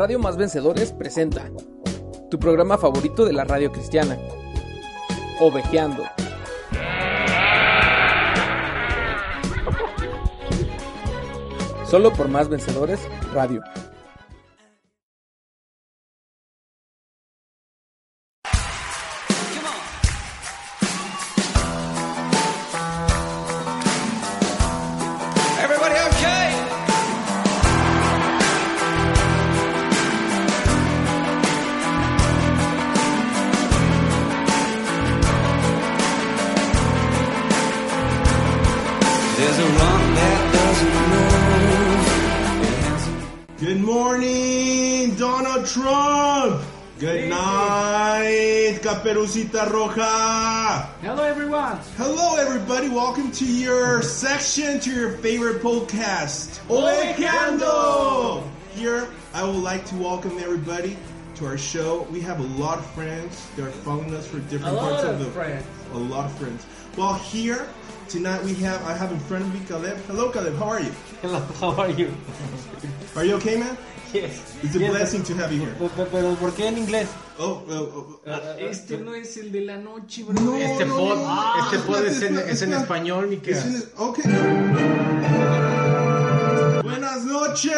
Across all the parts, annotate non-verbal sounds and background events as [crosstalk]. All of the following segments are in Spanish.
Radio Más Vencedores presenta tu programa favorito de la radio cristiana, Ovejeando. Solo por Más Vencedores Radio. Caperucita Roja. Hello everyone. Hello, everybody. Welcome to your section, to your favorite podcast, Ovejeando. Here, I would like to welcome everybody to our show. We have a lot of friends. They're following us for different A parts lot of of the friends. A lot of friends. Well, here tonight we have. I have in front of me Caleb. Hello, Caleb. How are you? Hello, [laughs] how are you? Are you okay, man? Yes. [laughs] It's a Yes, blessing to have you here. Pero, pero ¿por qué en inglés? Oh, oh, oh, Ah, Este no es el de la noche, bro. No, Este no, pod, no. este pod es, en, es español, mi que Es en- ok. Buenas noches,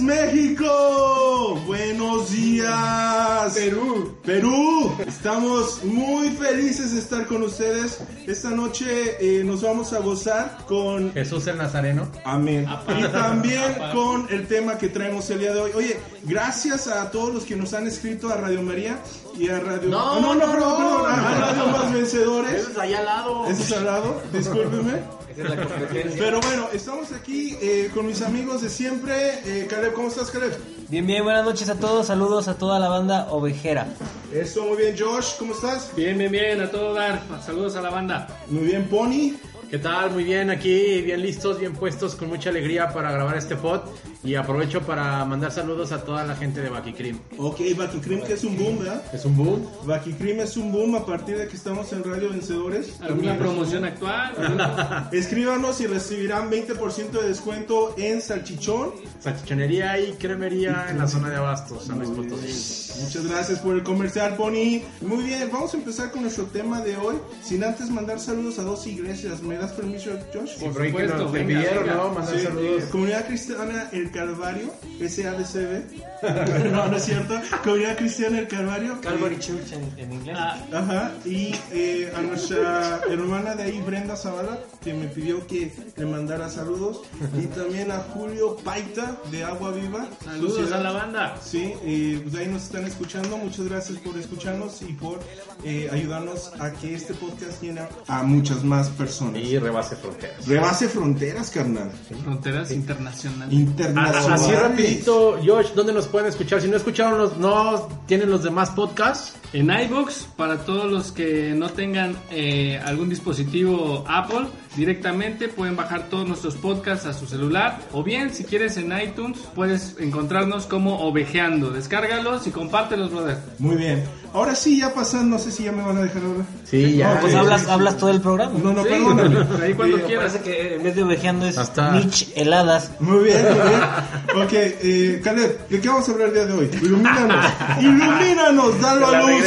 México. Buenos días, Perú. Perú. Estamos muy felices de estar con ustedes. Esta noche eh, nos vamos a gozar con Jesús el Nazareno. Amén. Y también con el tema que traemos el día de hoy. Oye, gracias a todos los que nos han escrito a Radio María y a Radio... No, Ah, no, no, no, perdón, no. perdón, a Radio Más Vencedores. Eso es allá al lado. Eso es al lado, discúlpeme. Esa es la competencia. Pero bueno, estamos aquí eh, con mis amigos de siempre. Eh, Caleb, ¿cómo estás, Caleb? Bien, bien, buenas noches a todos, saludos a toda la banda ovejera. Eso, muy bien, Josh, ¿cómo estás? Bien, bien, bien, a todo dar. Saludos a la banda. Muy bien, Pony. ¿Qué tal? Muy bien, aquí bien listos, bien puestos, con mucha alegría para grabar este pod. Y aprovecho para mandar saludos a toda la gente de Bakikrim. Ok, Baki Cream, que es un boom, ¿verdad? Es un boom. Baki Cream es un boom a partir de que estamos en Radio Vencedores. ¿Alguna promoción actual? [laughs] Escríbanos y recibirán 20% de descuento en salchichón. Salchichonería y cremería en la zona de Abastos, San Luis Potosí. Muchas gracias por el comercial, Pony. Muy bien, vamos a empezar con nuestro tema de hoy. Sin antes mandar saludos a dos iglesias. ¿Me das permiso, Josh? Por ahí que supuesto, nos venga, pidieron, venga. ¿no? Mandar Sí, saludos. Comunidad Cristiana El Calvario, SADCB. [laughs] no, no es cierto. Comunidad Cristiana El Calvario. Calvary Church en, en inglés. Ajá, y eh, a nuestra hermana de ahí, Brenda Zavala, que me pidió que le mandara saludos. Y también a Julio Paita de Agua Viva. Saludos Sociedad. a la banda. Sí, eh, pues ahí nos están escuchando. Muchas gracias por escucharnos y por eh, ayudarnos a que este podcast llegue a muchas más personas. Y rebase fronteras. Rebase fronteras, carnal. Fronteras internacionales. Internacional. Así rapidito, Josh, ¿dónde nos pueden escuchar? Si no escucharon los, no tienen los demás podcasts. En iBooks, para todos los que no tengan eh, algún dispositivo Apple, directamente pueden bajar todos nuestros podcasts a su celular. O bien, si quieres en iTunes, puedes encontrarnos como Ovejeando. Descárgalos y compártelos, brother. Muy bien. Ahora sí, ya pasando, no sé si ya me van a dejar ahora. Sí, ya. pues sí, hablas, sí, hablas todo el programa. No, no, Sí, perdóname. [laughs] ahí cuando quieras. Parece que en vez de ovejeando es Hasta- Mitch heladas. Muy bien, muy bien. Ok, eh, Caleb, ¿de qué vamos a hablar el día de hoy? Ilumínanos. [laughs] Ilumínanos, dalo a luz,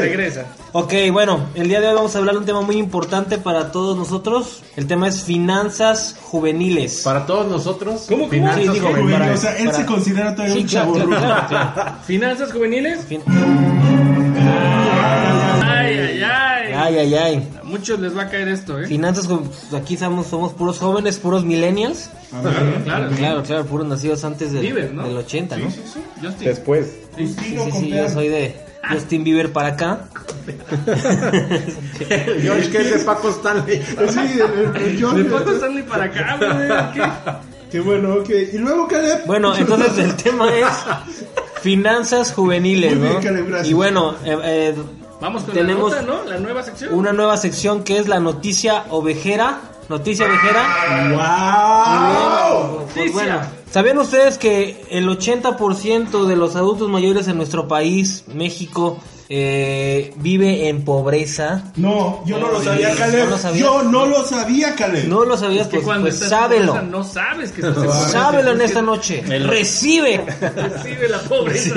Regresa. Ok, bueno, el día de hoy vamos a hablar de un tema muy importante para todos nosotros. El tema es finanzas juveniles. Para todos nosotros, ¿Cómo, cómo? finanzas Sí, digo, juveniles. para- O sea, él para- se considera todavía Sí, un claro, chavo claro, claro, claro. ¿Finanzas juveniles? Fin- Ay, ay, ay. Ay, ay, ay. A muchos les va a caer esto, ¿eh? Finanzas, ju- aquí somos, somos puros jóvenes, puros millennials. Claro. Claro, claro, puros nacidos antes del, Bieber, ¿no? del 80, ¿no? Después. Sí, Justino sí, con sí, P. yo soy de Justin Bieber para acá. Josh, que es de Paco Stanley. Sí, el, el- John. ¿De cuánto Stanley para acá, brother? ¿Qué? Qué bueno, ok. Y luego, Caleb. Bueno, entonces el tema es finanzas juveniles, Muy bien, ¿no? Caleb, gracias. Y bueno, eh, eh, Vamos con Tenemos la nota, ¿no? La nueva sección. una nueva sección que es la noticia ovejera. Noticia ovejera. ¡Wow! Pues Noticia. bueno, ¿sabían ustedes que el 80% de los adultos mayores en nuestro país, México, eh, vive en pobreza. No, yo no lo sabía, Caleb. ¿no lo? Yo no lo sabía, Caleb. No lo sabías, Es que pues, cuando pues estás sábelo. pobreza no sabes que estás en pobreza. Sábelo en esta noche. Recibe. [laughs] Recibe la pobreza.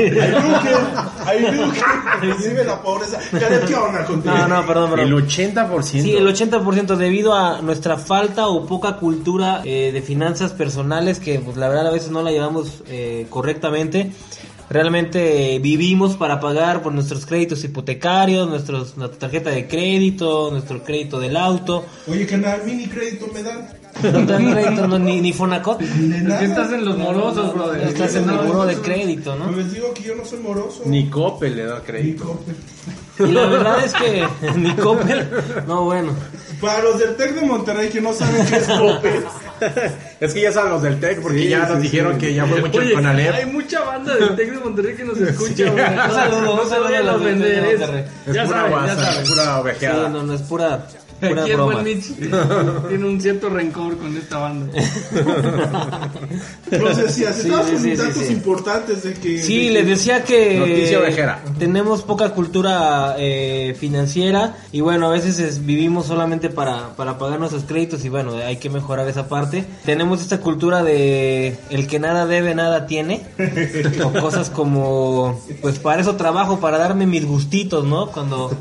Hay Luque, recibe la pobreza. Caleb, ¿qué onda contigo? No, no, perdón, El perdón. 80%. Sí, el 80% debido a nuestra falta o poca cultura eh, de finanzas personales que pues la verdad a veces no la llevamos eh, correctamente. Realmente vivimos para pagar por nuestros créditos hipotecarios, nuestros, nuestra tarjeta de crédito, nuestro crédito del auto. Oye, canal, mini crédito me dan. No te dan crédito, no, ni, ni Fonacot. Nada. que estás en los morosos, brother. Estás en el No, buro de crédito, ¿no? Pues les digo que yo no soy moroso. Ni Coppel le da Ni crédito. Coppel. Y la verdad es que [laughs] ni Coppel, no bueno. Para los del TEC de Monterrey que no saben qué es Coppel. [laughs] Es que ya saben los del TEC, porque Sí, ya nos sí, dijeron sí. que ya fue mucho el Oye, Conalep. hay mucha banda del Tec de Monterrey que nos escucha, güey. Un [laughs] saludo, no un se saludo vayan a los de es- Ya pura saben, ya guasa, saben. es pura Sí, ovejeada. no, no es pura, pura Aquí el broma. buen Mitch tiene un cierto rencor con esta banda. Decías, Sí, estabas sí, con sí, datos sí, sí. importantes de que. Sí, de que- les decía que Noticia ovejera. tenemos poca cultura eh, financiera y bueno, a veces es- vivimos solamente para, para pagar nuestros créditos y bueno, hay que mejorar esa parte. Tenemos esta cultura de el que nada debe, nada tiene. o cosas como, pues para eso trabajo, para darme mis gustitos, ¿no? Cuando...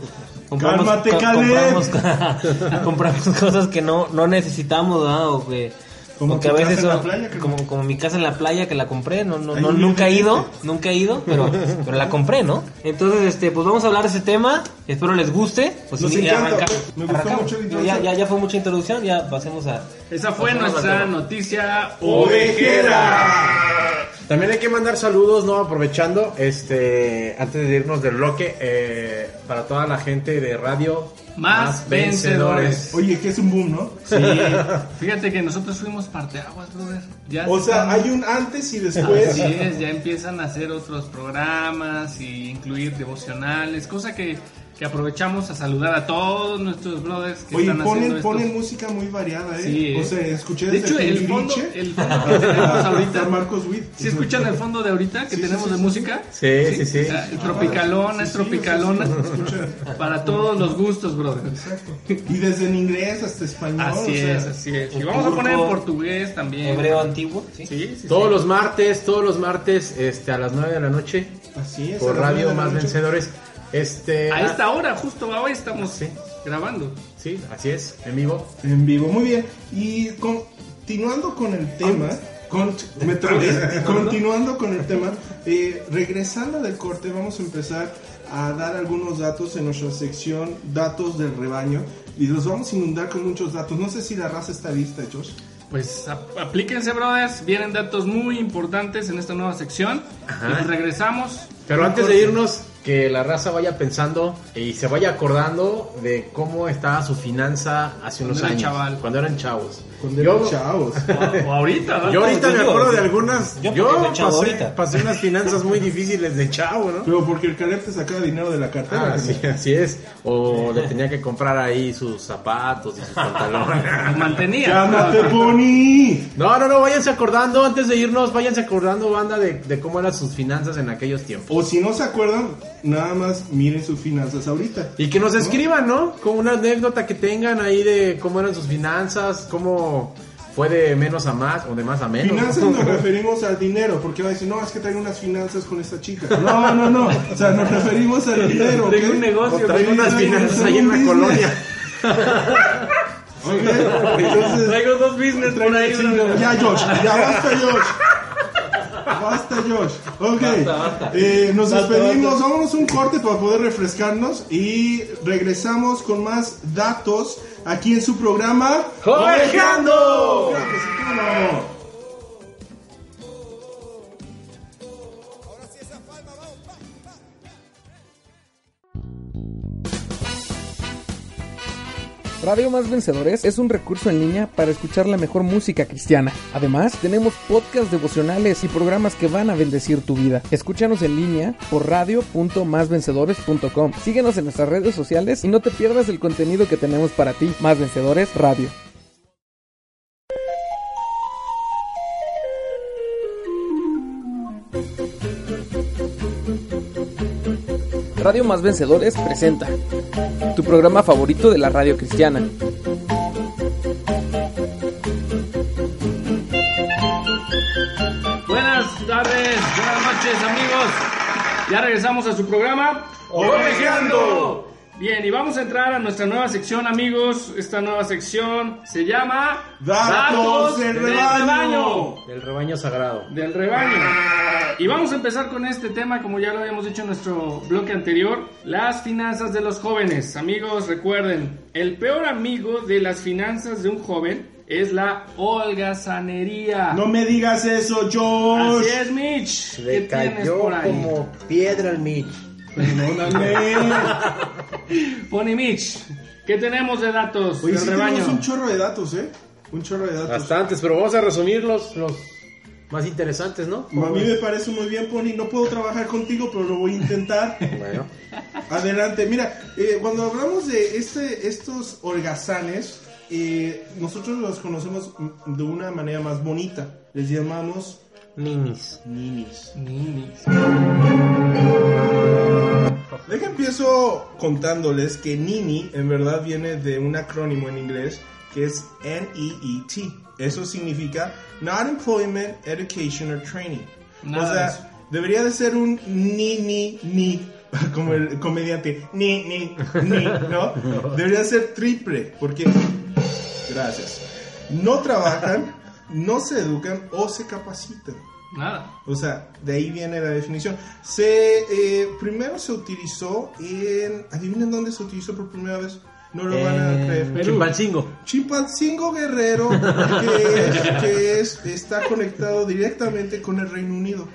Compramos, Cálmate, co- compramos, [laughs] compramos cosas que no, no necesitamos, ¿verdad? O que, Como que a veces en la son- playa, que como, como mi casa en la playa que la compré, no, no, no nunca he ido, nunca he ido, pero, [laughs] pero la compré, ¿no? Entonces, este, pues vamos a hablar de ese tema, espero les guste. Pues Nos encanta, arranca- me gustó arrancamos. mucho la ya, introducción. ya, ya fue mucha introducción, ya pasemos a... Esa fue nuestra noticia ¡Ovejera! También hay que mandar saludos, ¿no? Aprovechando, este, antes de irnos del bloque, eh, para toda la gente de radio. Más vencedores. Oye, que es un boom, ¿no? Sí, [laughs] fíjate que nosotros fuimos parteaguas, brother. Ya O sea, estamos- hay un antes y después. Así es, ya empiezan a hacer otros programas y incluir devocionales, cosa que, que aprovechamos a saludar a todos nuestros brothers que Oye, están haciendo ponen, estos- ponen música muy variada, ¿eh? Sí, o ¿eh? sea, escuché De hecho, el fondo, el fondo que tenemos [laughs] ahorita, Marcos Witt. ¿sí escuchan el fondo de ahorita que Sí, tenemos sí, de sí, música? Sí, sí, sí. O el tropicalona, es tropicalona. sí, sí, escucha. [laughs] Para todos los gustos, brother. Exacto. Y desde en inglés hasta español. Así o sea, es, así es. Y vamos a poner en portugués también. Hebreo antiguo, ¿sí? Sí, sí, Todos sí. los martes, todos los martes, este, a las 9 de la noche, Así es. por Radio Más. Vencedores. Este, A esta hora, justo hoy estamos Sí. grabando. Sí, así es, en vivo. En vivo, muy bien. Y continuando con el tema, con, [laughs] me trabé. continuando con el tema, eh, regresando del corte, vamos a empezar a dar algunos datos en nuestra sección Datos del Rebaño. Y los vamos a inundar con muchos datos. No sé si la raza está lista, Josh. Pues ap- aplíquense, brothers. Vienen datos muy importantes en esta nueva sección. Ajá. Y pues regresamos. Pero antes de irnos, que la raza vaya pensando y se vaya acordando de cómo estaba su finanza hace unos era años. chaval. Cuando eran chavos. Con Yo- chavos. O, o ahorita, ¿no? Yo ahorita me acuerdo de algunas. yo pasé, ahorita. pasé unas finanzas muy difíciles de chavo, ¿no? Pero porque el Caleb te sacaba dinero de la cartera. Ah, sí, así es. O le tenía que comprar ahí sus zapatos y sus pantalones. [laughs] Lo mantenía. ¡Llámate, Pony! No, no, no, váyanse acordando, antes de irnos, váyanse acordando, banda, de, de cómo eran sus finanzas en aquellos tiempos. O si no se acuerdan, nada más miren sus finanzas ahorita. Y que nos escriban, ¿no? Con una anécdota que tengan ahí de cómo eran sus finanzas, cómo fue de menos a más o de más a menos. Finanzas nos [laughs] referimos al dinero, porque va a decir, no, es que traigo unas finanzas con esta chica. No, no, no. O sea, nos referimos al dinero. Tengo un negocio. O traigo unas finanzas traigo ahí en la business. colonia. Ok, Entonces, Traigo dos business por traigo- ahí. sí, brother. ya, Josh, ya basta, Josh. Basta, Josh. Ok, Eh, nos despedimos. Vámonos un corte para poder refrescarnos y regresamos con más datos aquí en su programa. ¡Colegiando! Claro Radio Más Vencedores es un recurso en línea para escuchar la mejor música cristiana. Además, tenemos podcasts devocionales y programas que van a bendecir tu vida. Escúchanos en línea por radio.másvencedores.com. Síguenos en nuestras redes sociales y no te pierdas el contenido que tenemos para ti. Más Vencedores Radio. Radio Más Vencedores presenta tu programa favorito de la radio cristiana. Buenas tardes, buenas noches amigos. Ya regresamos a su programa. Ovejeando. Bien, y vamos a entrar a nuestra nueva sección, amigos. Esta nueva sección se llama Datos del rebaño. Del rebaño sagrado. Del rebaño. Y vamos a empezar con este tema, como ya lo habíamos dicho en nuestro bloque anterior, las finanzas de los jóvenes. Amigos, recuerden, el peor amigo de las finanzas de un joven es la holgazanería. No me digas eso, Josh. Así es, Mitch. ¿Qué Le tienes cayó por ahí? como piedra al Mitch. Perdóname. [laughs] Pony Mitch, ¿qué tenemos de datos Oye, del sí rebaño? tenemos un chorro de datos, ¿eh? Un chorro de datos. Bastantes, pero vamos a resumir los, los más interesantes, ¿no? A mí me parece muy bien, Pony. No puedo trabajar contigo, pero lo voy a intentar. [laughs] Bueno, Adelante. Mira, eh, cuando hablamos de este, estos holgazanes, eh, nosotros los conocemos de una manera más bonita. Les llamamos ninis. ninis. Ninis. Deja empiezo contándoles que Nini en verdad viene de un acrónimo en inglés que es N-E-E-T. Eso significa Not Employment, Education or Training. Nada o sea, debería de ser un ni ni [laughs] ni como el comediante ni ni ni, ¿no? Debería ser triple porque gracias. No trabajan, no se educan o se capacitan. Nada. O sea, de ahí viene la definición. Se, eh, primero se utilizó en... ¿Adivinen dónde se utilizó por primera vez? No lo van a creer. Perú. Chimpancingo. Chimpancingo Guerrero, que, es, que es- está conectado directamente con el Reino Unido.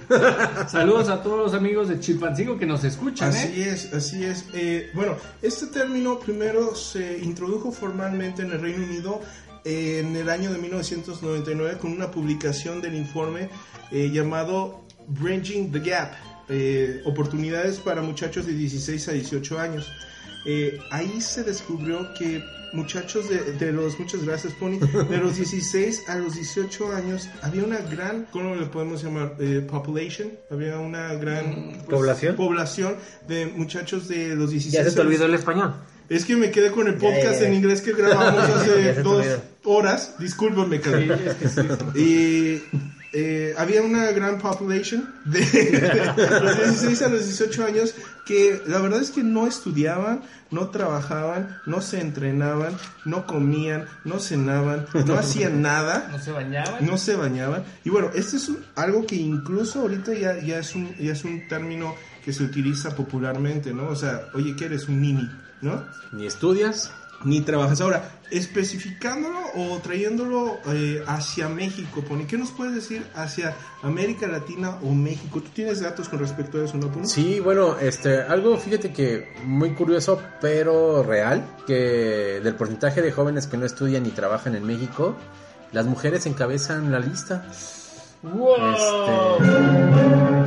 Saludos a todos los amigos de Chilpancingo que nos escuchan, ¿eh? Así es, así es. Eh, bueno, este término primero se introdujo formalmente en el Reino Unido eh, en el año de 1999 con una publicación del informe eh, llamado Bridging the Gap, eh, oportunidades para muchachos de 16 a 18 años. Eh, ahí se descubrió que muchachos de, de los, muchas gracias Pony, de los [laughs] 16 a los 18 años había una gran, ¿cómo le podemos llamar? Eh, population, había una gran pues, ¿Población? población de muchachos de los 16 Ya se te olvidó el español. Es que me quedé con el podcast en inglés que grabamos [laughs] hace dos horas. Discúlpame, cabrón. Y eh, había una gran population de, de [laughs] los 16 a los 18 años que la verdad es que no estudiaban, no trabajaban, no se entrenaban, no comían, no cenaban, no hacían nada [laughs] No se bañaban. no se bañaban. Y bueno, este es un- algo que incluso ahorita ya, ya, es un, ya es un término que se utiliza popularmente, ¿no? O sea, oye, ¿qué eres? Un nini, ¿no? Ni estudias. Ni trabajas. Ahora, especificándolo o trayéndolo eh, hacia México, Pony, ¿qué nos puedes decir hacia América Latina o México? ¿Tú tienes datos con respecto a eso, no, Pony? Sí, bueno, este, algo fíjate que muy curioso, pero real, que del porcentaje de jóvenes que no estudian ni trabajan en México, las mujeres encabezan la lista. ¡Wow! Este,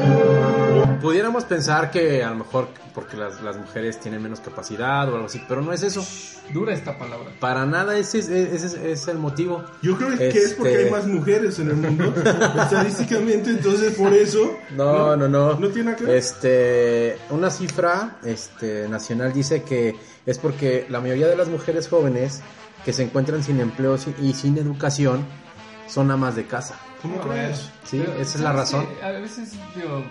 pudiéramos pensar que a lo mejor porque las, las mujeres tienen menos capacidad o algo así, pero no es eso. Dura esta palabra. Para nada ese es, ese es- es el motivo. Yo creo que es porque Este- hay más mujeres en el mundo. Estadísticamente, entonces por eso. No, no, no. No tiene nada que ver. Este, una cifra este, nacional dice que es porque la mayoría de las mujeres jóvenes que se encuentran sin empleo y sin educación son amas de casa. ¿Cómo crees? Sí, esa es la ¿sabes razón. A veces, digo,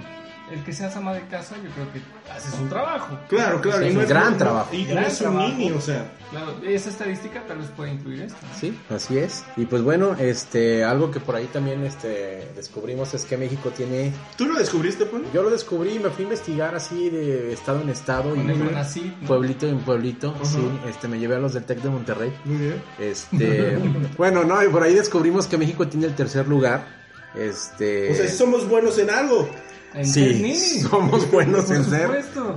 el que seas ama de casa, yo creo que haces un trabajo. Claro, claro. Es y no un gran no- trabajo. Y no Gran es un nini, o sea. Claro, esa estadística tal vez puede incluir esto. Sí, así es. Y pues bueno, este, algo que por ahí también este, descubrimos es que México tiene, ¿Tú lo descubriste, Pony? yo lo descubrí, me fui a investigar así de estado en estado y el ¿no? pueblito en pueblito, sí, este, me llevé a los del Tec de Monterrey. Muy bien. Este, [laughs] bueno, no, y por ahí descubrimos que México tiene el tercer lugar. Este, O sea, somos buenos en algo. En sí, [laughs] somos buenos en ser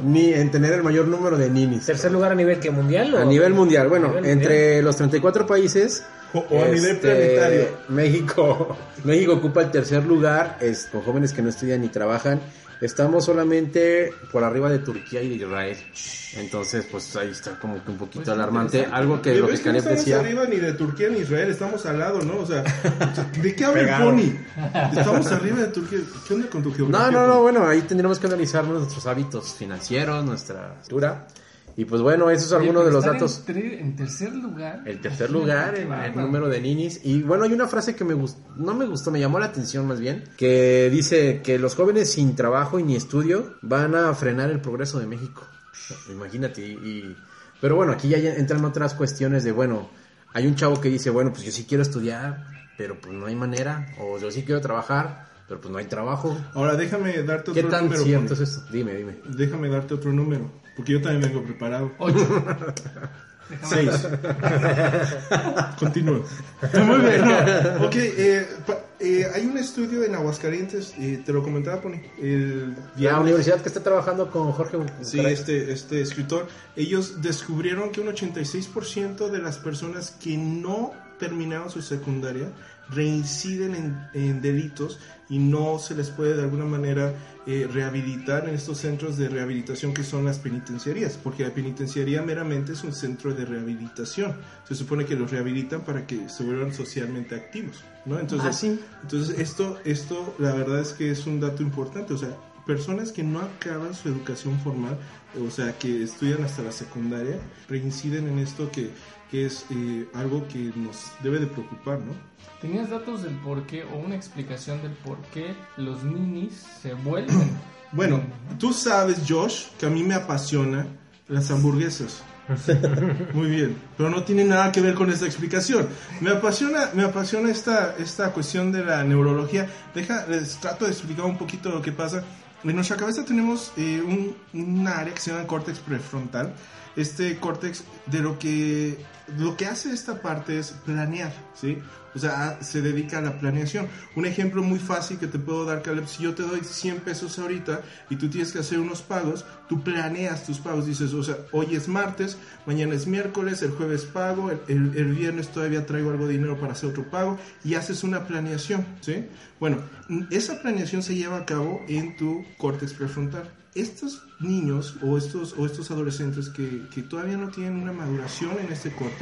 ni en tener el mayor número de ninis. ¿Tercer lugar a nivel que mundial? o- A nivel mundial, bueno, nivel entre los 34 países O, o a nivel Este, planetario. México, [laughs] México ocupa el tercer lugar es, con jóvenes que no estudian ni trabajan. Estamos solamente por arriba de Turquía y de Israel. Entonces, pues ahí está como que un poquito Pues, alarmante. Algo que lo que no Caleb estamos decía. arriba ni de Turquía ni Israel, estamos al lado, ¿no? O sea, [laughs] ¿de qué habla el. Pony? Estamos arriba de Turquía. ¿Qué onda con tu geografía? No, no, no, bueno, ahí tendríamos que analizar nuestros hábitos financieros, nuestra cultura. Y pues bueno, eso es Oye, alguno de los datos. En, tre- en tercer lugar. El tercer lugar en [laughs] el número de ninis. Y bueno, hay una frase que me gustó, no me gustó, me llamó la atención más bien, que dice que los jóvenes sin trabajo y ni estudio van a frenar el progreso de México. Imagínate. Y, y- pero bueno, aquí ya entran otras cuestiones de, bueno, hay un chavo que dice, bueno, pues yo sí quiero estudiar, pero pues no hay manera. O yo sí quiero trabajar, pero pues no hay trabajo. Ahora déjame darte otro ¿Qué tan número. cierto es? Dime, dime. Déjame darte otro número, porque yo también vengo preparado. Ocho. [laughs] Seis. [laughs] Continúa. Muy bien. no. Ok, eh, pa- eh, hay un estudio en Aguascalientes, eh, te lo comentaba, Pony. El La universidad que está trabajando con Jorge. Sí, Bucaray. este, este escritor, ellos descubrieron que un 86% de las personas que no terminaron su secundaria reinciden en, en delitos y no se les puede de alguna manera eh, rehabilitar en estos centros de rehabilitación que son las penitenciarías, porque la penitenciaría meramente es un centro de rehabilitación. Se supone que los rehabilitan para que se vuelvan socialmente activos, ¿no? Entonces, Ah, sí. entonces esto, esto, la verdad es que es un dato importante, o sea, personas que no acaban su educación formal, o sea, que estudian hasta la secundaria, reinciden en esto que, que es eh, algo que nos debe de preocupar, ¿no? ¿Tenías datos del por qué o una explicación del por qué los ninis se vuelven? [clears throat] Bueno, tú sabes, Josh, que a mí me apasiona las hamburguesas. [laughs] Muy bien, pero no tiene nada que ver con esta explicación. Me apasiona, me apasiona esta, esta cuestión de la neurología. Deja, les trato de explicar un poquito lo que pasa. En nuestra cabeza tenemos eh, un, un área que se llama córtex prefrontal. Este córtex de lo que lo que hace esta parte es planear, ¿sí? O sea, se dedica a la planeación. Un ejemplo muy fácil que te puedo dar, Caleb, si yo te doy 100 pesos ahorita y tú tienes que hacer unos pagos, tú planeas tus pagos. Dices, o sea, hoy es martes, mañana es miércoles, el jueves pago, el, el- el viernes todavía traigo algo de dinero para hacer otro pago y haces una planeación, ¿sí? Bueno, esa planeación se lleva a cabo en tu córtex prefrontal. Estos niños o estos, o estos adolescentes que, que todavía no tienen una maduración en este córtex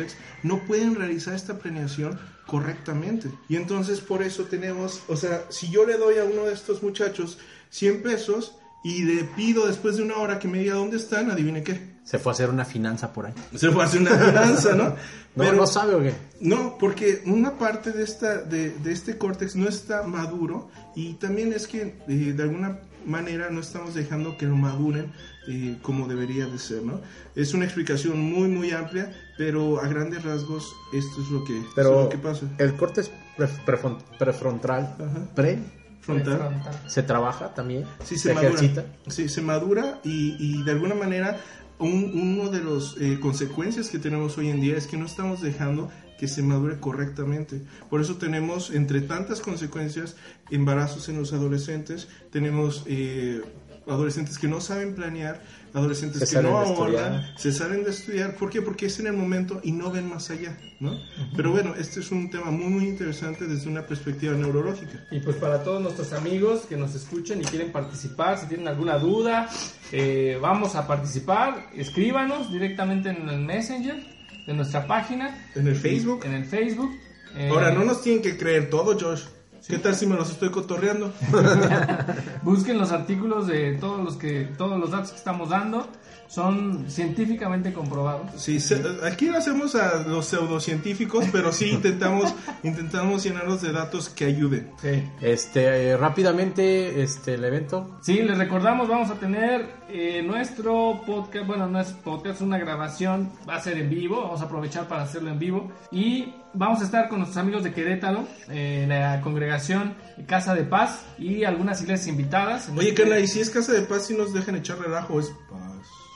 no pueden realizar esta planeación correctamente. Y entonces por eso tenemos, o sea, si yo le doy a uno de estos muchachos 100 pesos y le pido después de una hora que me diga dónde están, adivine qué. Se fue a hacer una finanza por ahí. Se fue a hacer una finanza, ¿no? [laughs] No, Pero- no sabe o qué. no, porque una parte de, esta, de, de este córtex no está maduro y también es que eh, de alguna manera no estamos dejando que lo maduren eh, como debería de ser, ¿no? Es una explicación muy, muy amplia, pero a grandes rasgos esto es lo que, es Pero lo que pasa. el corte pref- prefron- prefrontal, Ajá. pre, Frontal. Se trabaja también, Sí, se, se, madura. ejercita. Sí, se madura y, y de alguna manera un- uno de las consecuencias que tenemos hoy en día es que no estamos dejando que se madure correctamente. Por eso tenemos, entre tantas consecuencias, embarazos en los adolescentes, tenemos eh, adolescentes que no saben planear, adolescentes Se que no ahorran, se salen de estudiar. ¿Por qué? Porque es en el momento y no ven más allá, ¿no? Pero bueno, este es un tema muy, muy interesante desde una perspectiva neurológica. Y pues para todos nuestros amigos que nos escuchen y quieren participar, si tienen alguna duda, eh, vamos a participar, escríbanos directamente en el Messenger de nuestra página. En el Facebook. En el Facebook. Eh, Ahora, no nos tienen que creer todo, Josh. ¿Qué tal si me los estoy cotorreando? [laughs] Busquen los artículos de todos los que todos los datos que estamos dando son científicamente comprobados. Sí, se- aquí lo hacemos a los pseudocientíficos, pero sí intentamos, [laughs] intentamos llenarlos de datos que ayuden. Sí. Este, eh, rápidamente, este, el evento. Sí, les recordamos, vamos a tener eh, nuestro podcast, bueno, no es podcast, es una grabación, va a ser en vivo, vamos a aprovechar para hacerlo en vivo y vamos a estar con nuestros amigos de Querétaro, eh, la congregación Casa de Paz y algunas iglesias invitadas. Oye, carnal, y si es casa de paz, si nos dejan echar relajo, es.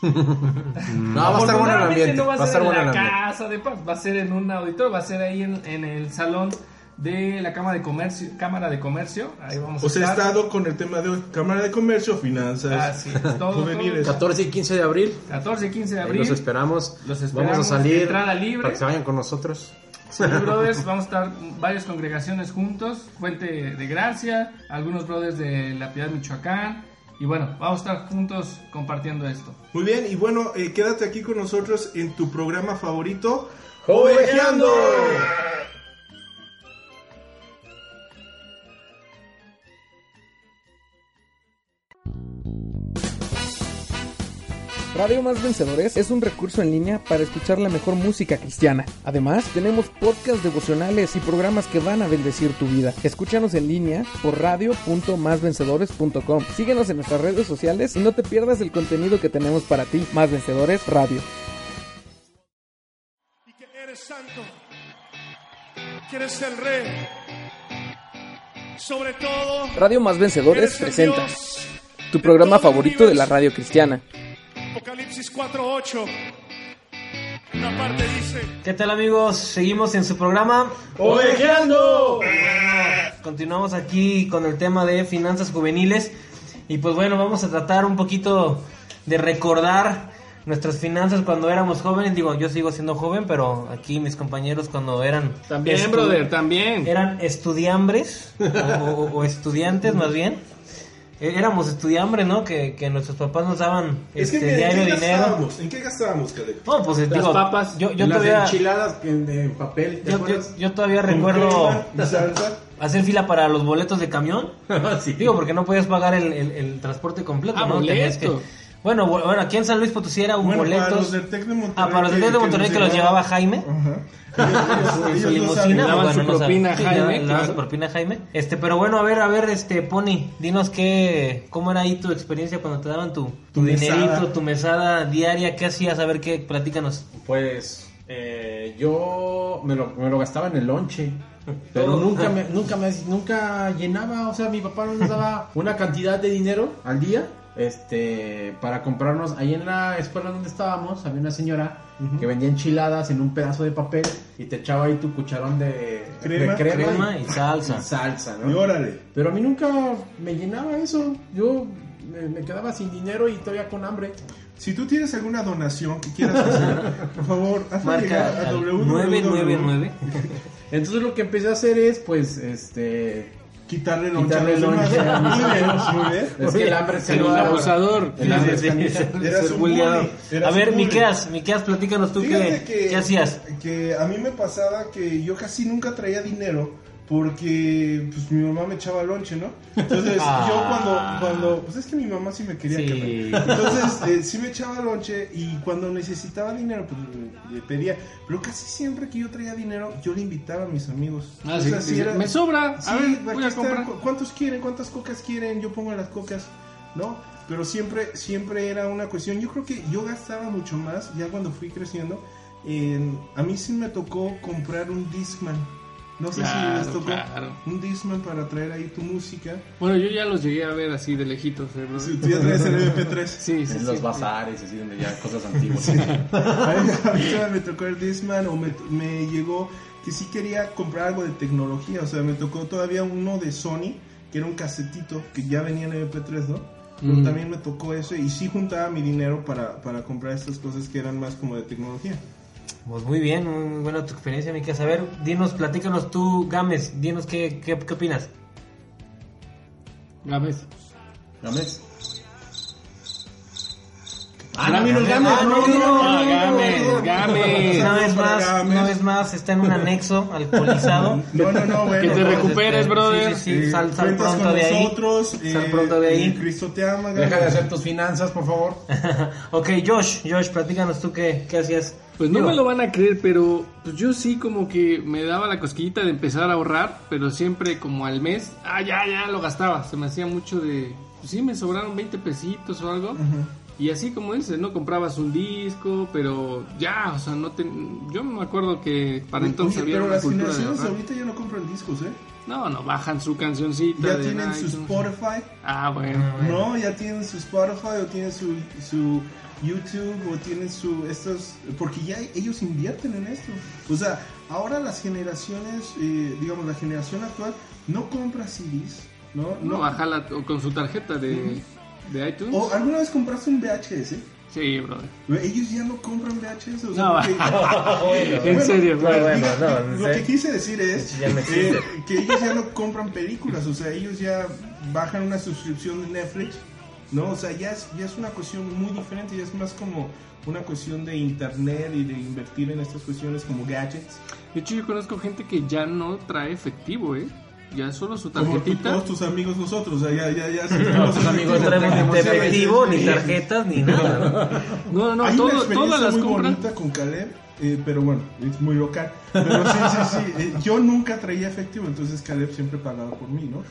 No, va a estar bueno el ambiente. no va a, Va a ser en la. Casa de Paz, va a ser en un auditorio, va a ser ahí en, en el salón de la Cámara de Comercio, Cámara de Comercio, ahí vamos a O sea, he estar. estado con el tema de hoy. Cámara de Comercio, finanzas, Así es, todo, juveniles. 14 y 15 de abril. 14 y 15 de Ahí abril. los esperamos. Los esperamos, Vamos a salir entrada libre. para que se vayan con nosotros. Sí, brothers, vamos a estar varias congregaciones juntos, Fuente de Gracia, algunos brothers de La Piedad, Michoacán, y bueno, vamos a estar juntos compartiendo esto. Muy bien, y bueno, eh, quédate aquí con nosotros en tu programa favorito, ¡Ovejeando! Radio Más Vencedores es un recurso en línea para escuchar la mejor música cristiana. Además, tenemos podcasts devocionales y programas que van a bendecir tu vida. Escúchanos en línea por radio.másvencedores.com. Síguenos en nuestras redes sociales y no te pierdas el contenido que tenemos para ti. Más Vencedores Radio. y que eres santo, que eres el rey. Sobre todo, Radio Más Vencedores presenta Dios tu programa favorito de la radio cristiana. Apocalipsis 4:8. Una parte dice, ¿Qué tal amigos? Seguimos en su programa. ¡Ovejeando! Continuamos aquí con el tema de finanzas juveniles. Y pues bueno, vamos a tratar un poquito de recordar nuestras finanzas cuando éramos jóvenes. Digo, yo sigo siendo joven, pero aquí mis compañeros cuando eran... También, brother, también. Eran estudiambres o, o- o estudiantes más bien. Eh, Éramos estudiambres, ¿no? Que, que nuestros papás nos daban Es que, este, ¿en diario qué dinero. gastábamos? ¿En qué gastábamos, Cadet? No, pues Las digo, papas. Yo, yo Las todavía, enchiladas en, en papel, ¿te yo, acuerdas? yo- yo todavía ¿Con recuerdo hacer fila para los boletos de camión. [laughs] Sí. Digo, porque no podías pagar el, el- el transporte completo, Ah, ¿no? Tenías boleto. que... Bueno, bu- bueno, aquí en San Luis Potosí era un Bueno, para boletos. los del Tec de Monterrey ah, para los del que- Tec de Monterrey que los llevaba- Jaime. Ajá. En su Ellos no limusina. Daban su propina a Jaime, daban- su propina Jaime. Este, pero bueno, a ver, a ver, este, Pony, dinos qué, cómo era ahí tu experiencia cuando te daban tu, tu, Tu dinerito, mesada. tu mesada diaria, qué hacías, a ver qué, platícanos. Pues eh, yo me lo, me lo gastaba en el lonche. Pero nunca me, [laughs] nunca me nunca llenaba, o sea, mi papá nos daba una cantidad de dinero al día este para comprarnos ahí en la escuela donde estábamos había una señora que vendía enchiladas en un pedazo de papel y te echaba ahí tu cucharón de Crema. de crema, Crema y salsa. y [laughs] salsa, ¿no? Y órale. Pero a mí nunca me llenaba eso. Yo me, me quedaba sin dinero y todavía con hambre. Si tú tienes alguna donación que quieras hacer, [laughs] por favor, hazla llegar Marca a al www. 999. Entonces lo que empecé a hacer es, pues, este... Quitarle lonche Quitarle a los demás. lonche a mis Muy bien, amigos. muy bien. Es que el hambre se lo abusador. [laughs] El hambre Sí, sí, sí. Bulleador. A ver. Miqueas, Miqueas, platícanos tú qué, que, qué hacías. que a mí me pasaba que yo casi nunca traía dinero porque pues mi mamá me echaba lonche, ¿no? Entonces [laughs] Ah. yo cuando, cuando, pues es que mi mamá sí me quería Sí. carnal. Entonces eh, sí me echaba lonche y cuando necesitaba dinero pues le- pedía, pero casi siempre que yo traía dinero yo le invitaba a mis amigos. Ah, O sí, sea, sí dice, era- Me sobra. Sí, a ver, voy a está, comprar. ¿cu- ¿Cuántos quieren? ¿Cuántas cocas quieren? Yo pongo las cocas, ¿no? Pero siempre, siempre era una cuestión. Yo creo que yo gastaba mucho más ya cuando fui creciendo. en- a mí sí me tocó comprar un Discman. No sé si les tocó claro. un Discman para traer ahí tu música. Bueno, yo ya los llegué a ver así de lejitos, eh, tú ya traes el MP3. [laughs] Sí, sí, En los sí. bazares, así donde ya cosas antiguas. A mí [laughs] me tocó el Discman o me, me llegó que sí quería comprar algo de tecnología. O sea, me tocó todavía uno de Sony, que era un casetito que ya venía en MP3, ¿no? Pero Mm. también me tocó eso y sí juntaba mi dinero para, para comprar estas cosas que eran más como de tecnología. Pues muy bien, muy buena tu experiencia, Miqueas. A ver, dinos, platícanos tú, Gámez, dinos qué, qué, qué opinas. Gámez. ¿Games? Ah, no vino el Games, Ah, no, no, Ah, Gámez. Gámez. Una vez más, Gámez. una vez más, está en un anexo alcoholizado. [laughs] No, no, no, bueno. Que te no, recuperes, este, brother. sí, sí, eh, sal, sal cuentas pronto con de ahí. nosotros, Sal eh, pronto de ahí. eh, Cristo te ama. Deja de hacer tus finanzas, por favor. [laughs] ok, Josh, Josh, platícanos tú qué, qué hacías. Pues no me lo van a creer, pero pues yo sí como que me daba la cosquillita de empezar a ahorrar, pero siempre como al mes, ah, ya, ya lo gastaba. Se me hacía mucho de, pues sí, me sobraron 20 pesitos o algo. Y así como dices, ¿no? Comprabas un disco, pero ya, o sea, no te... Yo me acuerdo que para entonces Oye, había pero una las cultura generaciones ahorita ya no compran discos, ¿eh? No, no, bajan su cancioncita. Ya de tienen su. Spotify. Ah, bueno. No, ya tienen su Spotify o tienen su, su YouTube o tienen su estos porque ya ellos invierten en esto. O sea, ahora las generaciones, eh, digamos la generación actual no compra CDs, ¿no? No, no bájala o con su tarjeta de, de iTunes. ¿O alguna vez compraste un VHS? Sí, brother. Ellos ya no compran VHS. O sea, No, porque- [laughs] en serio, bueno, no, lo que quise decir es ya eh, que ellos ya no compran películas, o sea, ellos ya bajan una suscripción de Netflix, ¿no? O sea, ya es, ya es una cuestión muy diferente, ya es más como una cuestión de internet y de invertir en estas cuestiones como gadgets. De hecho, yo conozco gente que ya no trae efectivo, ¿eh? Ya solo su Como tú- tarjetita. todos tus amigos nosotros, o sea, ya, ya, ya. [laughs] No, tus amigos No traemos ni efectivo, ni [laughs] tarjetas, ni nada. ¿no? No, no, no, todo- todas las muy bonita con Caleb, eh, pero bueno, es muy local. Pero sí, sí, sí. eh, yo nunca traía efectivo, entonces Caleb siempre pagaba por mí, ¿no?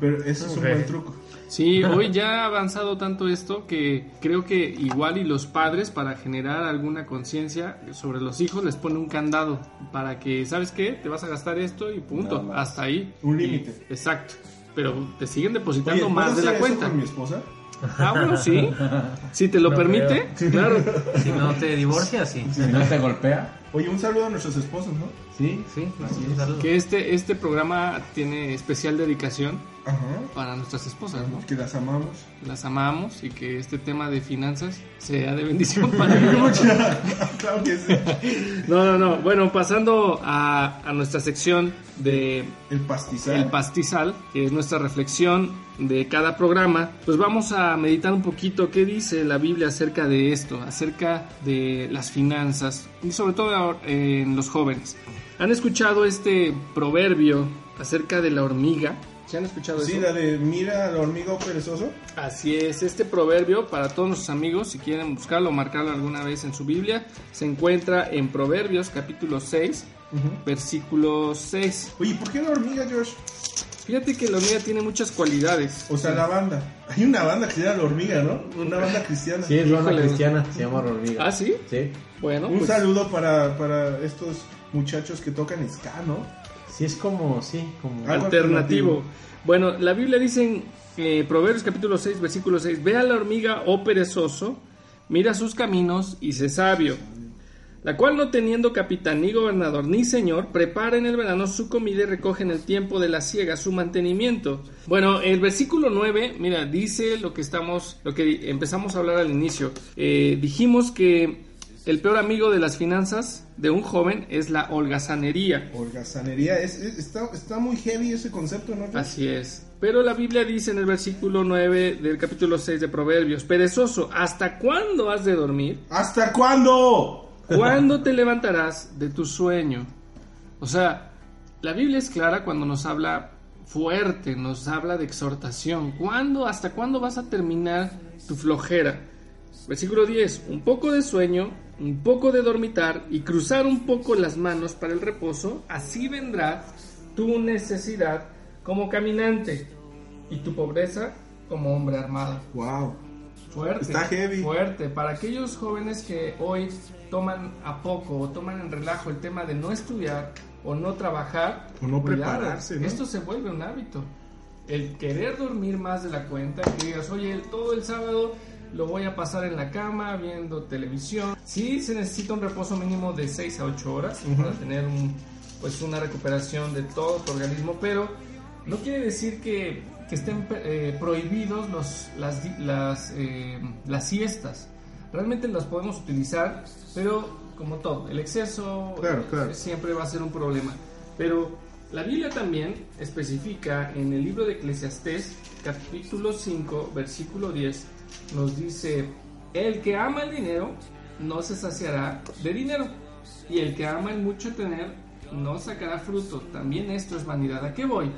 Pero ese es un buen truco. Sí, hoy ya ha avanzado tanto esto que creo que igual y los padres para generar alguna conciencia sobre los hijos les pone un candado para que, ¿sabes qué? Te vas a gastar esto y punto, hasta ahí. Un límite. Exacto. Pero te siguen depositando ¿puedo más de la eso cuenta. con mi esposa? Ah, bueno, sí. Si te lo No permite, [laughs] claro. Si no te divorcias, sí. Si no te golpea. Oye, un saludo a nuestros esposos, ¿no? Sí. Sí, un saludo. Que este, este programa tiene especial dedicación Ajá. para nuestras esposas, ¿no? Que las amamos. Las amamos y que este tema de finanzas sea de bendición para [laughs] ellos. claro que sí. [laughs] No, no, no. Bueno, pasando a, a nuestra sección de El pastizal. El Pastizal, que es nuestra reflexión de cada programa, pues vamos a meditar un poquito qué dice la Biblia acerca de esto, acerca de las finanzas y sobre todo eh, en los jóvenes. ¿Han escuchado este proverbio acerca de la hormiga? ¿Se han escuchado sí, eso? la de mira al hormigo perezoso. Así es, este proverbio para todos nuestros amigos, si quieren buscarlo o marcarlo alguna vez en su Biblia, se encuentra en Proverbios capítulo 6, versículo 6. Oye, ¿por qué la hormiga, Josh? Fíjate que la hormiga tiene muchas cualidades. O sea, la banda. Hay una banda que se llama La Hormiga, ¿no? Una banda cristiana. Sí, es banda Híjole. cristiana, se llama Hormiga. ¿Ah, sí? Sí. Bueno, Un pues, saludo para, para estos muchachos que tocan ska, ¿no? Sí, es como, sí, como... Alternativo. Bueno, la Biblia dice en eh, Proverbios capítulo 6, versículo 6, ve a la hormiga, oh perezoso, mira sus caminos y sé sabio, la cual no teniendo capitán ni gobernador ni señor, prepara en el verano su comida y recoge en el tiempo de la siega su mantenimiento. Bueno, el versículo 9, mira, dice lo que estamos, lo que empezamos a hablar al inicio. Eh, dijimos que el peor amigo de las finanzas de un joven es la holgazanería. Holgazanería. Es, es- está, está muy heavy ese concepto, ¿no? Así es. Pero la Biblia dice en el versículo 9 del capítulo 6 de Proverbios, perezoso, ¿hasta cuándo has de dormir? ¿Hasta cuándo? ¿Cuándo te levantarás de tu sueño? O sea, la Biblia es clara cuando nos habla fuerte, nos habla de exhortación. ¿Cuándo, hasta cuándo vas a terminar tu flojera? Versículo 10, un poco de sueño, un poco de dormitar y cruzar un poco las manos para el reposo, así vendrá tu necesidad como caminante y tu pobreza como hombre armado. Wow. Fuerte. Está heavy. Fuerte. Para aquellos jóvenes que hoy toman a poco o toman en relajo el tema de no estudiar o no trabajar O no cuidado, prepararse, ¿no? Esto se vuelve un hábito. El querer dormir más de la cuenta, que digas, oye, todo el sábado lo voy a pasar en la cama viendo televisión. Sí se necesita un reposo mínimo de 6 a 8 horas para tener un, pues una recuperación de todo tu organismo, pero no quiere decir que, que estén eh, prohibidos los, las, las, eh, las siestas. Realmente las podemos utilizar, pero como todo, el exceso Claro, claro. eh, siempre va a ser un problema. Pero la Biblia también especifica en el libro de Eclesiastés, capítulo 5, versículo 10, nos dice, el que ama el dinero no se saciará de dinero, y el que ama el mucho tener no sacará fruto. También esto es vanidad. ¿A qué voy?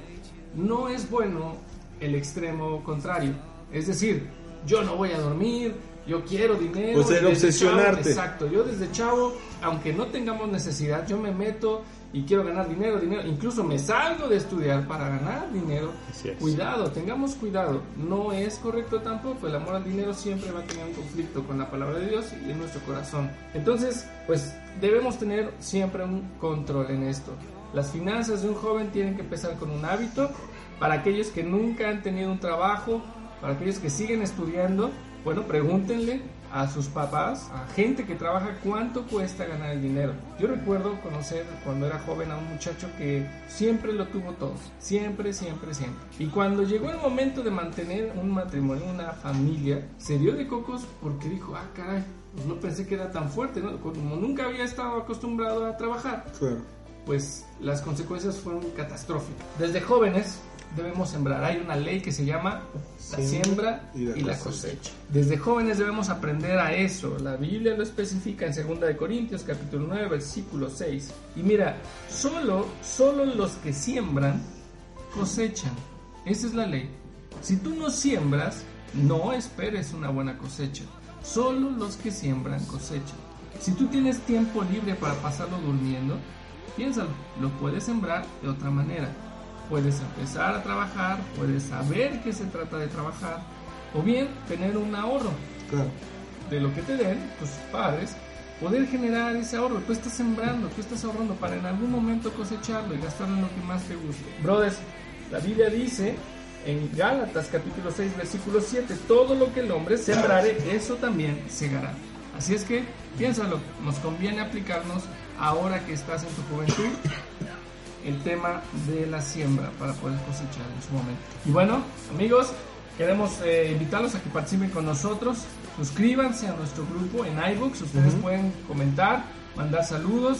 No es bueno el extremo contrario. Es decir, yo no voy a dormir, yo quiero dinero. O sea, el obsesionarte. chavo- exacto, yo desde chavo, aunque no tengamos necesidad, yo me meto y quiero ganar dinero, dinero. Incluso me salgo de estudiar para ganar dinero. Cuidado, tengamos cuidado. No es correcto tampoco. El amor al dinero siempre va a tener un conflicto con la palabra de Dios y en nuestro corazón. Entonces, pues debemos tener siempre un control en esto. Las finanzas de un joven tienen que empezar con un hábito. Para aquellos que nunca han tenido un trabajo, para aquellos que siguen estudiando, bueno, pregúntenle a sus papás, a gente que trabaja, cuánto cuesta ganar el dinero. Yo recuerdo conocer cuando era joven a un muchacho que siempre lo tuvo todo, siempre, siempre, siempre. Y cuando llegó el momento de mantener un matrimonio, una familia, se dio de cocos porque dijo, ah, caray, pues no pensé que era tan fuerte, ¿no? Como nunca había estado acostumbrado a trabajar, Claro. pues las consecuencias fueron catastróficas. Desde jóvenes debemos sembrar. Hay una ley que se llama la siembra y la, cosecha. Desde jóvenes debemos aprender a eso. La Biblia lo especifica en 2 de Corintios capítulo 9 versículo 6. Y mira, solo solo los que siembran cosechan. Esa es la ley. Si tú no siembras, no esperes una buena cosecha. Solo los que siembran cosechan. Si tú tienes tiempo libre para pasarlo durmiendo, piénsalo, lo puedes sembrar de otra manera. Puedes empezar a trabajar, puedes saber que se trata de trabajar, o bien tener un ahorro Claro. de lo que te den tus padres, poder generar ese ahorro. Tú estás sembrando, tú estás ahorrando para en algún momento cosecharlo y gastarlo en lo que más te guste. Brothers, la Biblia dice en Gálatas capítulo 6 versículo 7, todo lo que el hombre sembrare, eso también segará. Así es que piénsalo, nos conviene aplicarnos ahora que estás en tu juventud el tema de la siembra para poder cosechar en su momento. Y bueno, amigos, queremos eh, invitarlos a que participen con nosotros. Suscríbanse a nuestro grupo en iBooks. Ustedes pueden comentar, mandar saludos.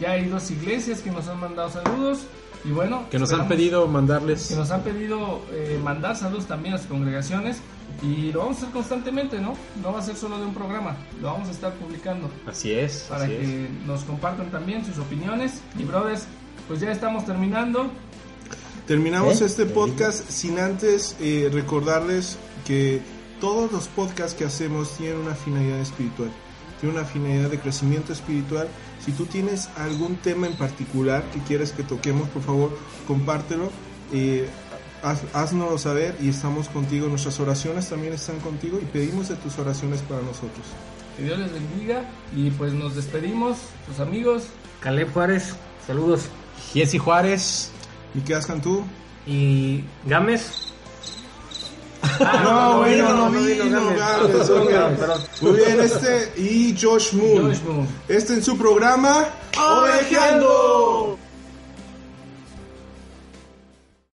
Ya hay dos iglesias que nos han mandado saludos. Y bueno, Que nos han pedido mandarles. que nos han pedido eh, mandar saludos también a sus congregaciones. Y lo vamos a hacer constantemente, ¿no? No va a ser solo de un programa, lo vamos a estar publicando Así es. para así que es. nos compartan también sus opiniones. Y brothers, pues ya estamos terminando. Terminamos ¿Eh? este podcast sin antes eh, recordarles que todos los podcasts que hacemos tienen una finalidad espiritual, tienen una finalidad de crecimiento espiritual. Si tú tienes algún tema en particular que quieres que toquemos, por favor, compártelo. Eh, haz, haznoslo saber y estamos contigo. Nuestras oraciones también están contigo y pedimos de tus oraciones para nosotros. Que Dios les bendiga. Y pues nos despedimos, sus amigos. Caleb Juárez, saludos. Jesse Juárez. Miqueas Cantú. Y Gámez. no, bueno, no, no vino, vino Gámez. Muy bien, este y Josh Moon. Josh Moon. Este en su programa Ovejeando.